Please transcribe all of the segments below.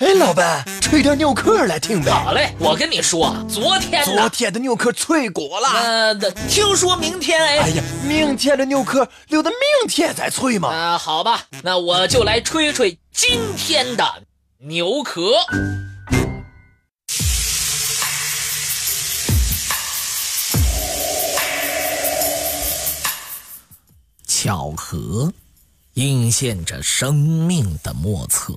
哎，老板，吹点牛壳来听呗。好嘞，我跟你说，昨天昨天的牛壳脆骨了。呃，听说明天哎。哎呀，明天的牛壳留到明天再吹嘛。啊，好吧，那我就来吹吹今天的牛壳。巧合，映现着生命的莫测。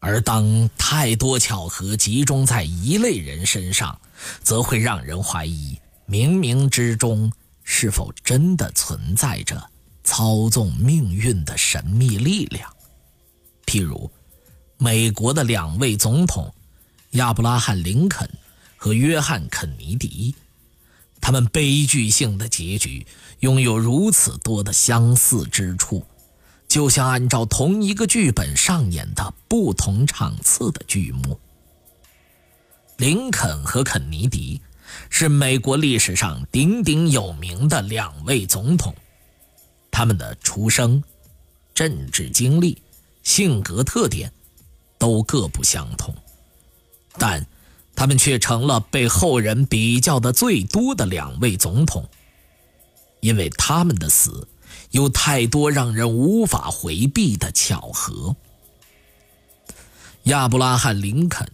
而当太多巧合集中在一类人身上，则会让人怀疑冥冥之中是否真的存在着操纵命运的神秘力量。譬如，美国的两位总统亚伯拉罕·林肯和约翰·肯尼迪，他们悲剧性的结局拥有如此多的相似之处。就像按照同一个剧本上演的不同场次的剧目。林肯和肯尼迪是美国历史上鼎鼎有名的两位总统，他们的出生、政治经历、性格特点都各不相同，但他们却成了被后人比较的最多的两位总统，因为他们的死。有太多让人无法回避的巧合。亚伯拉罕·林肯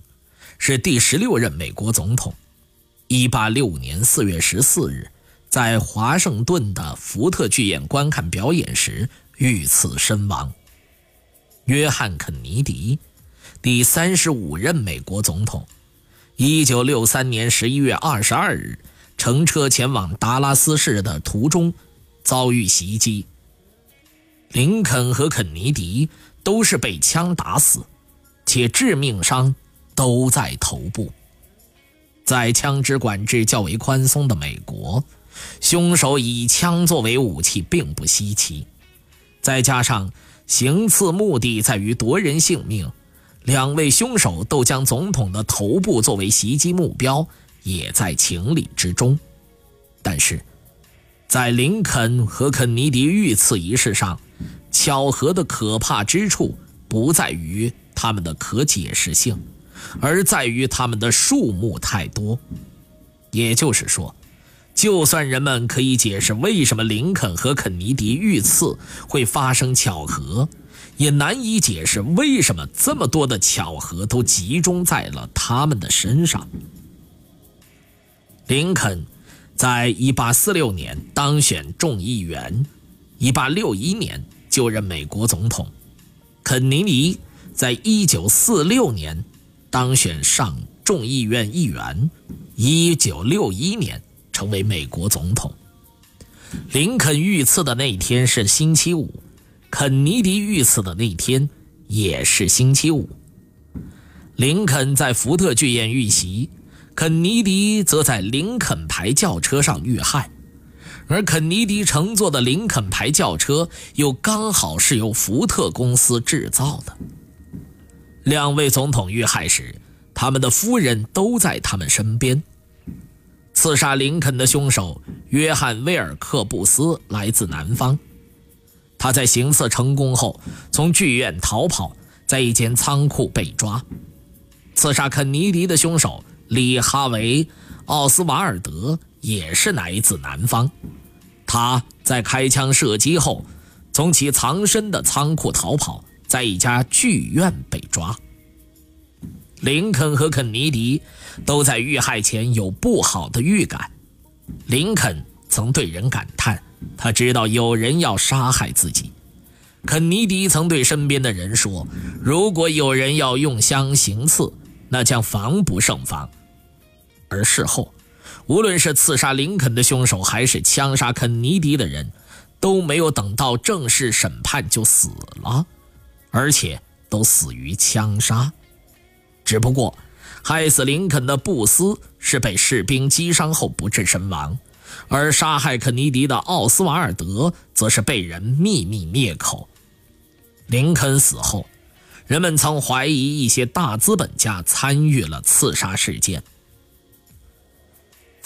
是第十六任美国总统，1865年4月14日在华盛顿的福特剧院观看表演时遇刺身亡。约翰·肯尼迪，第三十五任美国总统，1963年11月22日乘车前往达拉斯市的途中。遭遇袭击，林肯和肯尼迪都是被枪打死，且致命伤都在头部。在枪支管制较为宽松的美国，凶手以枪作为武器并不稀奇。再加上行刺目的在于夺人性命，两位凶手都将总统的头部作为袭击目标，也在情理之中。但是。在林肯和肯尼迪遇刺一事上，巧合的可怕之处不在于他们的可解释性，而在于他们的数目太多。也就是说，就算人们可以解释为什么林肯和肯尼迪遇刺会发生巧合，也难以解释为什么这么多的巧合都集中在了他们的身上。林肯。在1846年当选众议员，1861年就任美国总统。肯尼迪在1946年当选上众议院议员，1961年成为美国总统。林肯遇刺的那天是星期五，肯尼迪遇刺的那天也是星期五。林肯在福特剧院遇袭。肯尼迪则在林肯牌轿车上遇害，而肯尼迪乘坐的林肯牌轿车又刚好是由福特公司制造的。两位总统遇害时，他们的夫人都在他们身边。刺杀林肯的凶手约翰·威尔克布斯来自南方，他在行刺成功后从剧院逃跑，在一间仓库被抓。刺杀肯尼迪的凶手。李哈维·奥斯瓦尔德也是来自南方，他在开枪射击后，从其藏身的仓库逃跑，在一家剧院被抓。林肯和肯尼迪都在遇害前有不好的预感。林肯曾对人感叹，他知道有人要杀害自己；肯尼迪曾对身边的人说，如果有人要用枪行刺，那将防不胜防。而事后，无论是刺杀林肯的凶手，还是枪杀肯尼迪的人，都没有等到正式审判就死了，而且都死于枪杀。只不过，害死林肯的布斯是被士兵击伤后不治身亡，而杀害肯尼迪的奥斯瓦尔德则是被人秘密灭口。林肯死后，人们曾怀疑一些大资本家参与了刺杀事件。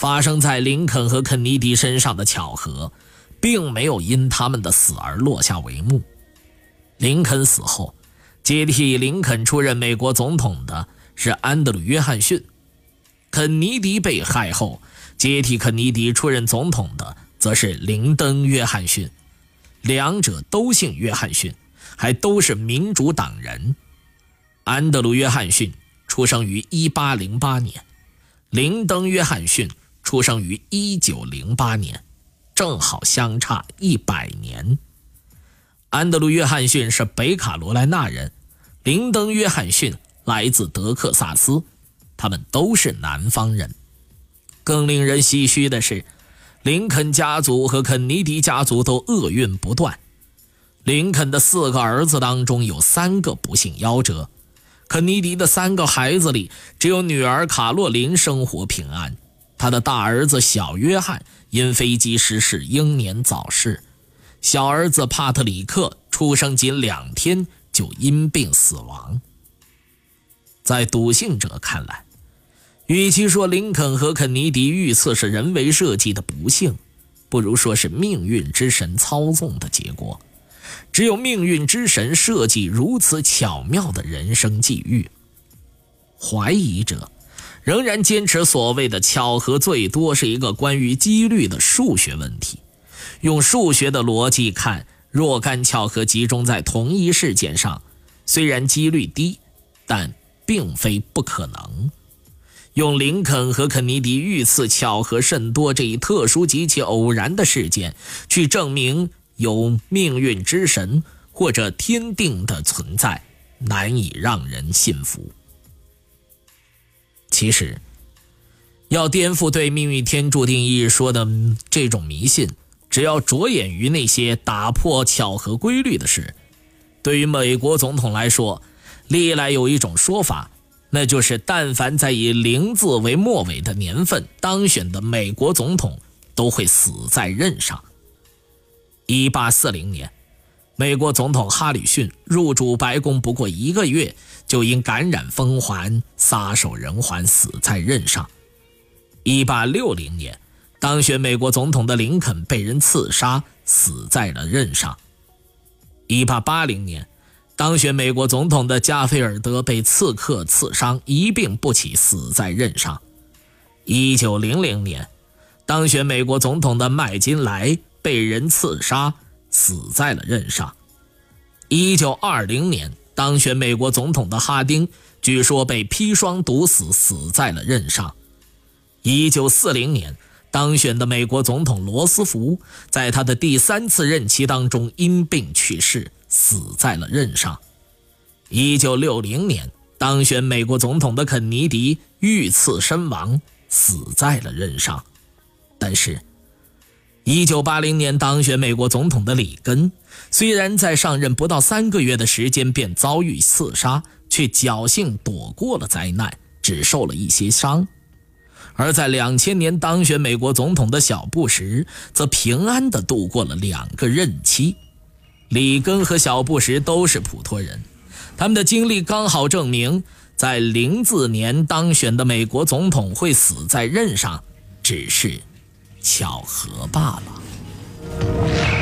发生在林肯和肯尼迪身上的巧合，并没有因他们的死而落下帷幕。林肯死后，接替林肯出任美国总统的是安德鲁·约翰逊。肯尼迪被害后，接替肯尼迪出任总统的则是林登·约翰逊。两者都姓约翰逊，还都是民主党人。安德鲁·约翰逊出生于1808年，林登·约翰逊出生于1908年，正好相差一百年。安德鲁·约翰逊是北卡罗来纳人，林登·约翰逊来自德克萨斯，他们都是南方人。更令人唏嘘的是。林肯家族和肯尼迪家族都厄运不断。林肯的四个儿子当中有三个不幸夭折，肯尼迪的三个孩子里只有女儿卡洛琳生活平安。他的大儿子小约翰因飞机失事英年早逝，小儿子帕特里克出生仅两天就因病死亡。在笃信者看来。与其说林肯和肯尼迪遇刺是人为设计的不幸，不如说是命运之神操纵的结果。只有命运之神设计如此巧妙的人生际遇。怀疑者仍然坚持所谓的巧合最多是一个关于几率的数学问题。用数学的逻辑看，若干巧合集中在同一事件上，虽然几率低，但并非不可能。用林肯和肯尼迪遇刺巧合甚多这一特殊极其偶然的事件，去证明有命运之神或者天定的存在，难以让人信服。其实，要颠覆对命运天注定一说的这种迷信，只要着眼于那些打破巧合规律的事。对于美国总统来说，历来有一种说法。那就是，但凡在以零字为末尾的年份当选的美国总统，都会死在任上。一八四零年，美国总统哈里逊入主白宫不过一个月，就因感染风寒撒手人寰，死在任上。一八六零年，当选美国总统的林肯被人刺杀，死在了任上。一八八零年。当选美国总统的加菲尔德被刺客刺伤，一病不起，死在任上。一九零零年，当选美国总统的麦金莱被人刺杀，死在了任上。一九二零年，当选美国总统的哈丁据说被砒霜毒死，死在了任上。一九四零年，当选的美国总统罗斯福在他的第三次任期当中因病去世。死在了任上。一九六零年当选美国总统的肯尼迪遇刺身亡，死在了任上。但是，一九八零年当选美国总统的里根，虽然在上任不到三个月的时间便遭遇刺杀，却侥幸躲过了灾难，只受了一些伤；而在两千年当选美国总统的小布什，则平安地度过了两个任期。里根和小布什都是普通人，他们的经历刚好证明，在零字年当选的美国总统会死在任上，只是巧合罢了。